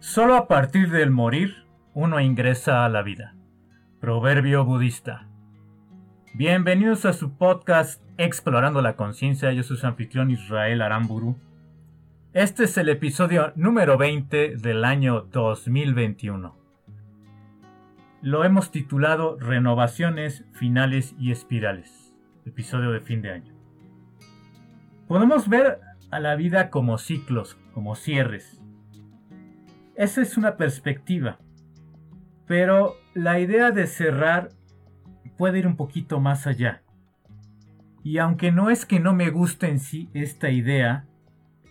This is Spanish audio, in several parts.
Solo a partir del morir uno ingresa a la vida. Proverbio budista. Bienvenidos a su podcast Explorando la Conciencia. Yo soy su anfitrión Israel Aramburu. Este es el episodio número 20 del año 2021. Lo hemos titulado Renovaciones, Finales y Espirales. Episodio de fin de año. Podemos ver a la vida como ciclos, como cierres esa es una perspectiva. Pero la idea de cerrar puede ir un poquito más allá. Y aunque no es que no me guste en sí esta idea,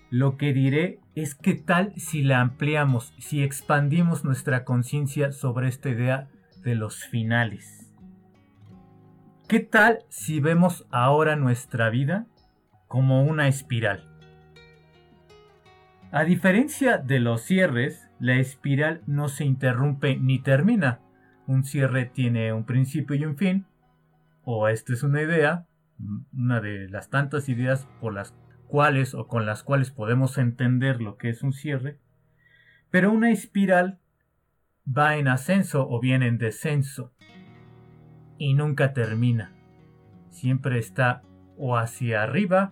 lo que diré es que tal si la ampliamos, si expandimos nuestra conciencia sobre esta idea de los finales. ¿Qué tal si vemos ahora nuestra vida como una espiral? A diferencia de los cierres, la espiral no se interrumpe ni termina. Un cierre tiene un principio y un fin. O esta es una idea, una de las tantas ideas por las cuales o con las cuales podemos entender lo que es un cierre. Pero una espiral va en ascenso o bien en descenso y nunca termina. Siempre está o hacia arriba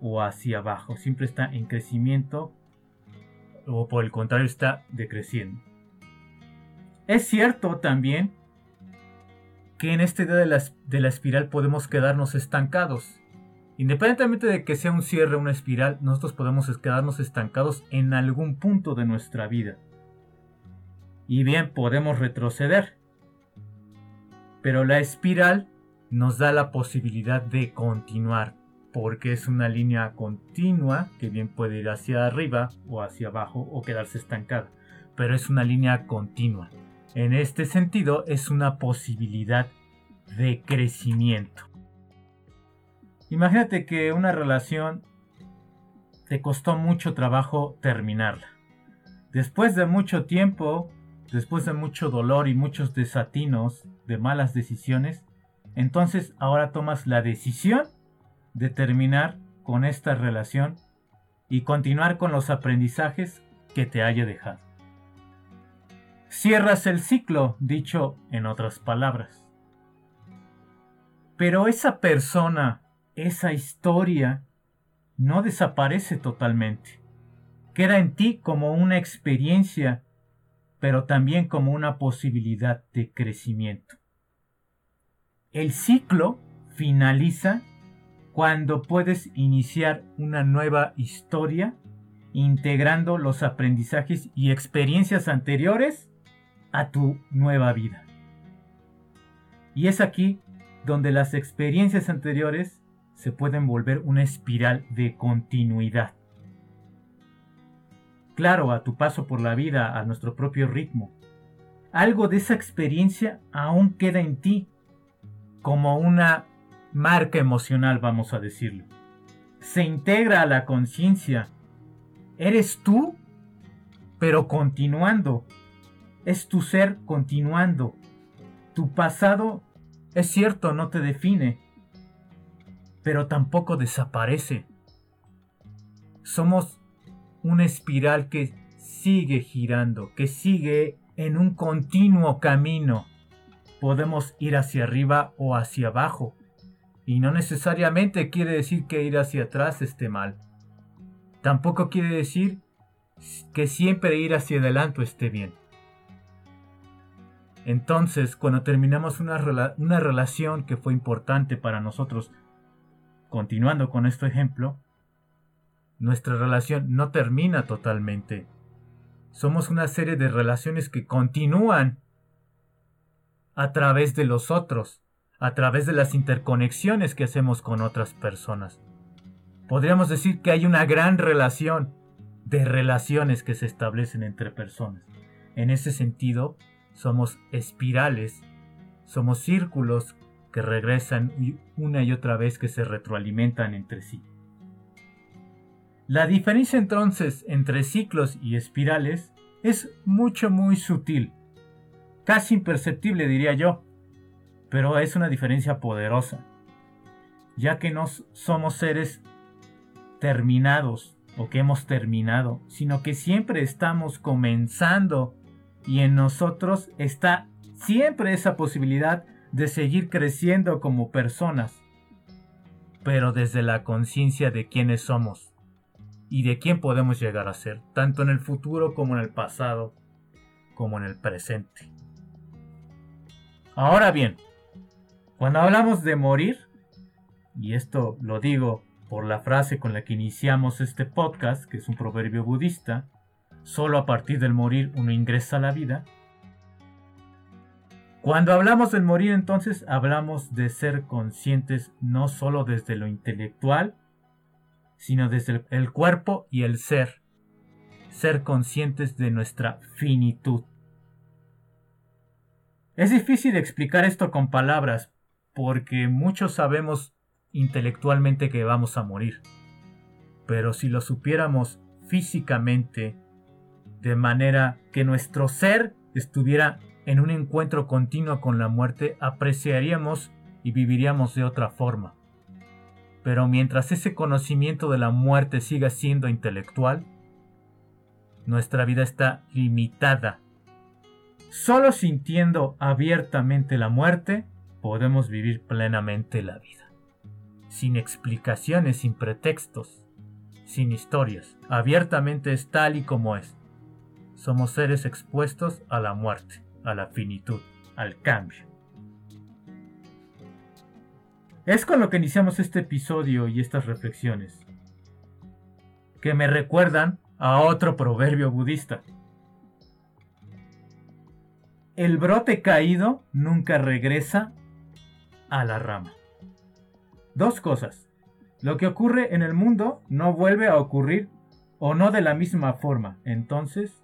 o hacia abajo. Siempre está en crecimiento o por el contrario está decreciendo. Es cierto también que en esta idea de la, de la espiral podemos quedarnos estancados. Independientemente de que sea un cierre o una espiral, nosotros podemos quedarnos estancados en algún punto de nuestra vida. Y bien, podemos retroceder. Pero la espiral nos da la posibilidad de continuar, porque es una línea continua que bien puede ir hacia arriba o hacia abajo o quedarse estancada, pero es una línea continua. En este sentido es una posibilidad de crecimiento. Imagínate que una relación te costó mucho trabajo terminarla. Después de mucho tiempo, después de mucho dolor y muchos desatinos de malas decisiones, entonces ahora tomas la decisión de terminar con esta relación y continuar con los aprendizajes que te haya dejado. Cierras el ciclo, dicho en otras palabras. Pero esa persona, esa historia, no desaparece totalmente. Queda en ti como una experiencia, pero también como una posibilidad de crecimiento. El ciclo finaliza cuando puedes iniciar una nueva historia integrando los aprendizajes y experiencias anteriores a tu nueva vida. Y es aquí donde las experiencias anteriores se pueden volver una espiral de continuidad. Claro, a tu paso por la vida, a nuestro propio ritmo. Algo de esa experiencia aún queda en ti como una marca emocional, vamos a decirlo. Se integra a la conciencia. Eres tú, pero continuando. Es tu ser continuando. Tu pasado, es cierto, no te define, pero tampoco desaparece. Somos una espiral que sigue girando, que sigue en un continuo camino. Podemos ir hacia arriba o hacia abajo, y no necesariamente quiere decir que ir hacia atrás esté mal. Tampoco quiere decir que siempre ir hacia adelante esté bien. Entonces, cuando terminamos una, relación que fue importante para nosotros, continuando con este ejemplo, nuestra relación no termina totalmente. Somos una serie de relaciones que continúan a través de los otros a través de las interconexiones que hacemos con otras personas. Podríamos decir que hay una gran relación de relaciones que se establecen entre personas. En ese sentido, somos espirales, somos círculos que regresan una y otra vez que se retroalimentan entre sí. La diferencia entonces entre ciclos y espirales es mucho muy sutil, casi imperceptible diría yo, pero es una diferencia poderosa, ya que no somos seres terminados o que hemos terminado, sino que siempre estamos comenzando y en nosotros está siempre esa posibilidad de seguir creciendo como personas, pero desde la conciencia de quiénes somos y de quién podemos llegar a ser, tanto en el futuro como en el pasado, como en el presente. Ahora bien, cuando hablamos de morir, y esto lo digo por la frase con la que iniciamos este podcast, que es un proverbio budista, solo a partir del morir uno ingresa a la vida. Cuando hablamos del morir entonces hablamos de ser conscientes no solo desde lo intelectual, sino desde el cuerpo y el ser. Ser conscientes de nuestra finitud. Es difícil explicar esto con palabras, porque muchos sabemos intelectualmente que vamos a morir. Pero si lo supiéramos físicamente, de manera que nuestro ser estuviera en un encuentro continuo con la muerte, apreciaríamos y viviríamos de otra forma. Pero mientras ese conocimiento de la muerte siga siendo intelectual, nuestra vida está limitada. Solo sintiendo abiertamente la muerte, podemos vivir plenamente la vida. Sin explicaciones, sin pretextos, sin historias. Abiertamente es tal y como es. Somos seres expuestos a la muerte, a la finitud, al cambio. Es con lo que iniciamos este episodio y estas reflexiones, que me recuerdan a otro proverbio budista. El brote caído nunca regresa a la rama. Dos cosas. Lo que ocurre en el mundo no vuelve a ocurrir o no de la misma forma. Entonces,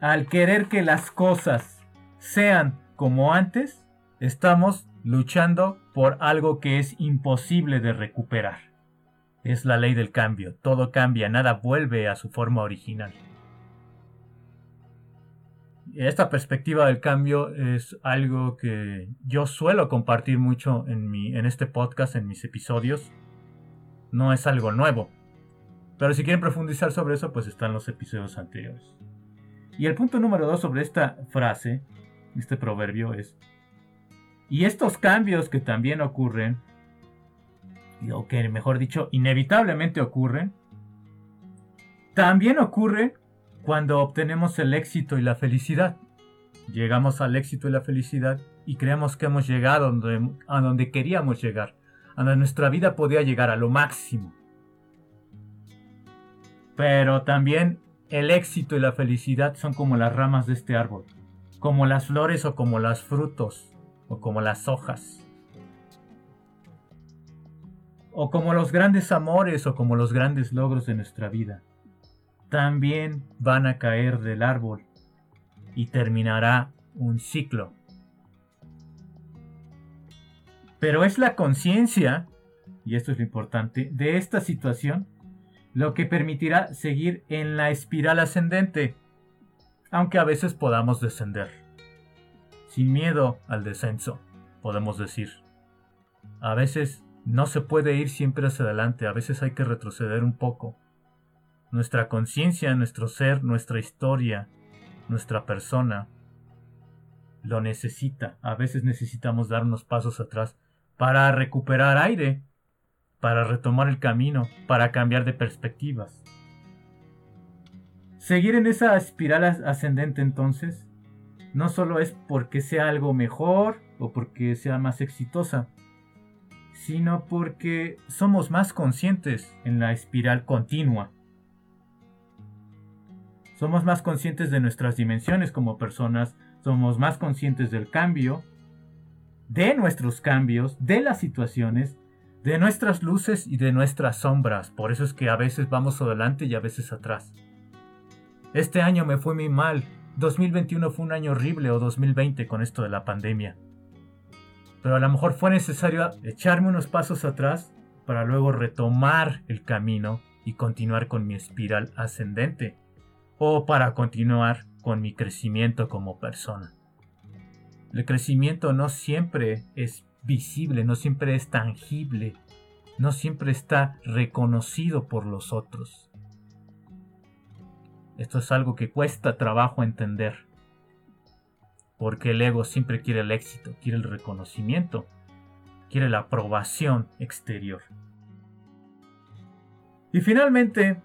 al querer que las cosas sean como antes, estamos luchando por algo que es imposible de recuperar. Es la ley del cambio, todo cambia, nada vuelve a su forma original. Esta perspectiva del cambio es algo que yo suelo compartir mucho en, mi, en este podcast, en mis episodios. No es algo nuevo. Pero si quieren profundizar sobre eso, pues están los episodios anteriores. Y el punto número dos sobre esta frase, este proverbio es, y estos cambios que también ocurren, o que mejor dicho, inevitablemente ocurren, también ocurren cuando obtenemos el éxito y la felicidad. Llegamos al éxito y la felicidad y creemos que hemos llegado a donde, queríamos llegar, a donde nuestra vida podía llegar a lo máximo. Pero también el éxito y la felicidad son como las ramas de este árbol, como las flores o como los frutos o como las hojas. O como los grandes amores o como los grandes logros de nuestra vida también van a caer del árbol y terminará un ciclo. Pero es la conciencia, y esto es lo importante, de esta situación lo que permitirá seguir en la espiral ascendente, aunque a veces podamos descender. Sin miedo al descenso, podemos decir. A veces no se puede ir siempre hacia adelante, a veces hay que retroceder un poco nuestra conciencia, nuestro ser, nuestra historia, nuestra persona, lo necesita. A veces necesitamos dar unos pasos atrás para recuperar aire, para retomar el camino, para cambiar de perspectivas. Seguir en esa espiral ascendente entonces no solo es porque sea algo mejor o porque sea más exitosa, sino porque somos más conscientes en la espiral continua somos más conscientes de nuestras dimensiones como personas, somos más conscientes del cambio, de nuestros cambios, de las situaciones, de nuestras luces y de nuestras sombras. Por eso es que a veces vamos adelante y a veces atrás. Este año me fue muy mal. 2021 fue un año horrible o 2020 con esto de la pandemia. Pero a lo mejor fue necesario echarme unos pasos atrás para luego retomar el camino y continuar con mi espiral ascendente o para continuar con mi crecimiento como persona. El crecimiento no siempre es visible, no siempre es tangible. no siempre está reconocido por los otros. Esto es algo que cuesta trabajo entender. Porque el ego siempre quiere el éxito, quiere el reconocimiento, quiere la aprobación exterior. Y finalmente,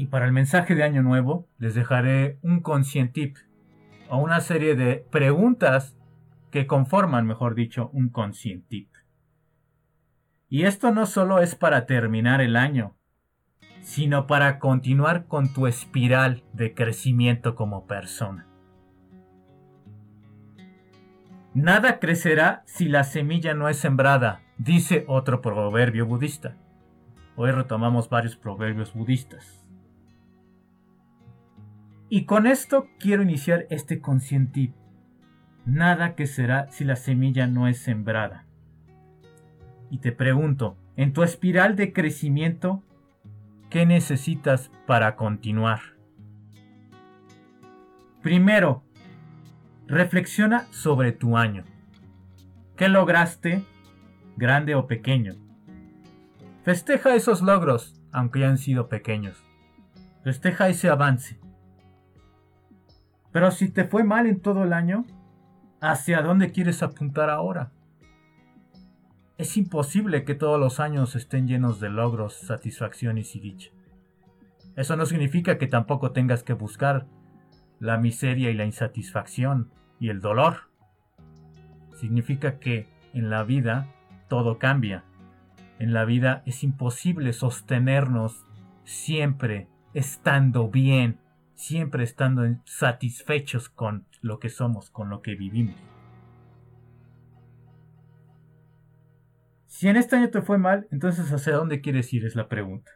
y para el mensaje de Año Nuevo, les dejaré un conscientip o una serie de preguntas que conforman, mejor dicho, un conscientip. Y esto no solo es para terminar el año, sino para continuar con tu espiral de crecimiento como persona. Nada crecerá si la semilla no es sembrada, dice otro proverbio budista. Hoy retomamos varios proverbios budistas. Y con esto quiero iniciar este conscientip. Nada que será si la semilla no es sembrada. Y te pregunto, en tu espiral de crecimiento, ¿qué necesitas para continuar? Primero, reflexiona sobre tu año. ¿Qué lograste, grande o pequeño? Festeja esos logros, aunque hayan sido pequeños. Festeja ese avance. Pero si te fue mal en todo el año, ¿hacia dónde quieres apuntar ahora? Es imposible que todos los años estén llenos de logros, satisfacciones y dicha. Eso no significa que tampoco tengas que buscar la miseria y la insatisfacción y el dolor. Significa que en la vida todo cambia. En la vida es imposible sostenernos siempre estando bien siempre estando satisfechos con lo que somos, con lo que vivimos. Si en este año te fue mal, entonces ¿hacia dónde quieres ir? Es la pregunta.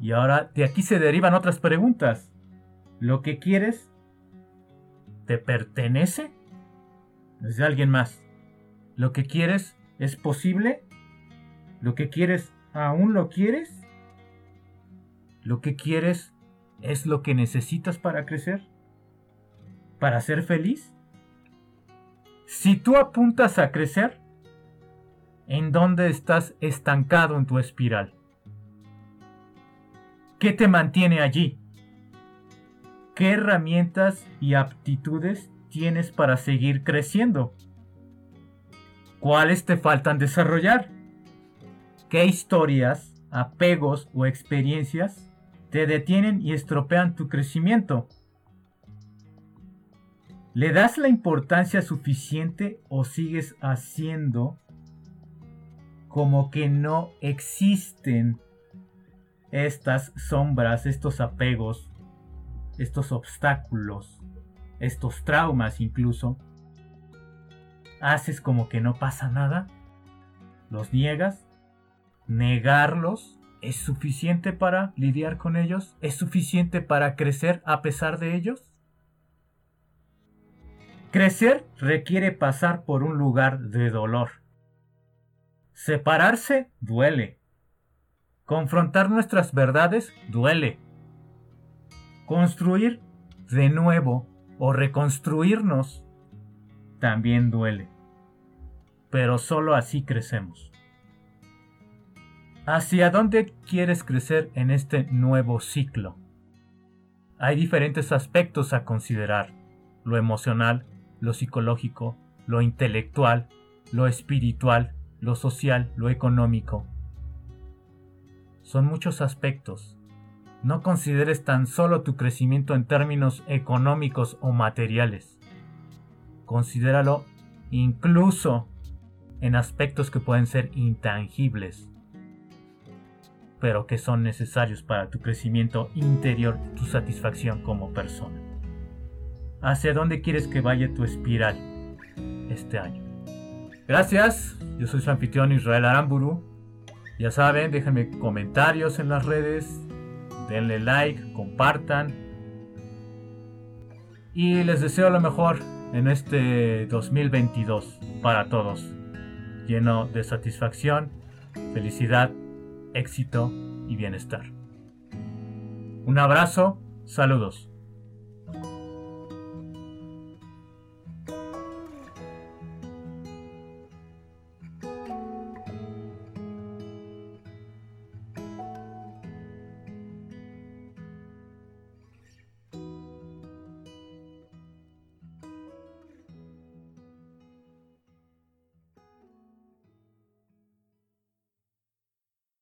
Y ahora de aquí se derivan otras preguntas. ¿Lo que quieres te pertenece? ¿Es alguien más? ¿Lo que quieres es posible? ¿Lo que quieres aún lo quieres? ¿Lo que quieres es lo que necesitas para crecer? ¿Para ser feliz? Si tú apuntas a crecer, ¿en dónde estás estancado en tu espiral? ¿Qué te mantiene allí? ¿Qué herramientas y aptitudes tienes para seguir creciendo? ¿Cuáles te faltan desarrollar? ¿Qué historias, apegos o experiencias te detienen y estropean tu crecimiento. ¿Le das la importancia suficiente o sigues haciendo como que no existen estas sombras, estos apegos, estos obstáculos, estos traumas incluso? ¿Haces como que no pasa nada? ¿Los niegas? ¿Negarlos? ¿Es suficiente para lidiar con ellos? ¿Es suficiente para crecer a pesar de ellos? Crecer requiere pasar por un lugar de dolor. Separarse duele. Confrontar nuestras verdades duele. Construir de nuevo o reconstruirnos también duele. Pero solo así crecemos. ¿Hacia dónde quieres crecer en este nuevo ciclo? Hay diferentes aspectos a considerar, lo emocional, lo psicológico, lo intelectual, lo espiritual, lo social, lo económico. Son muchos aspectos. No consideres tan solo tu crecimiento en términos económicos o materiales. Considéralo incluso en aspectos que pueden ser intangibles pero que son necesarios para tu crecimiento interior, tu satisfacción como persona. ¿Hacia dónde quieres que vaya tu espiral este año? Gracias, yo soy su anfitrión Israel Aramburu. Ya saben, déjenme comentarios en las redes, denle like, compartan. Y les deseo lo mejor en este 2022 para todos, lleno de satisfacción, felicidad éxito y bienestar. Un abrazo, saludos.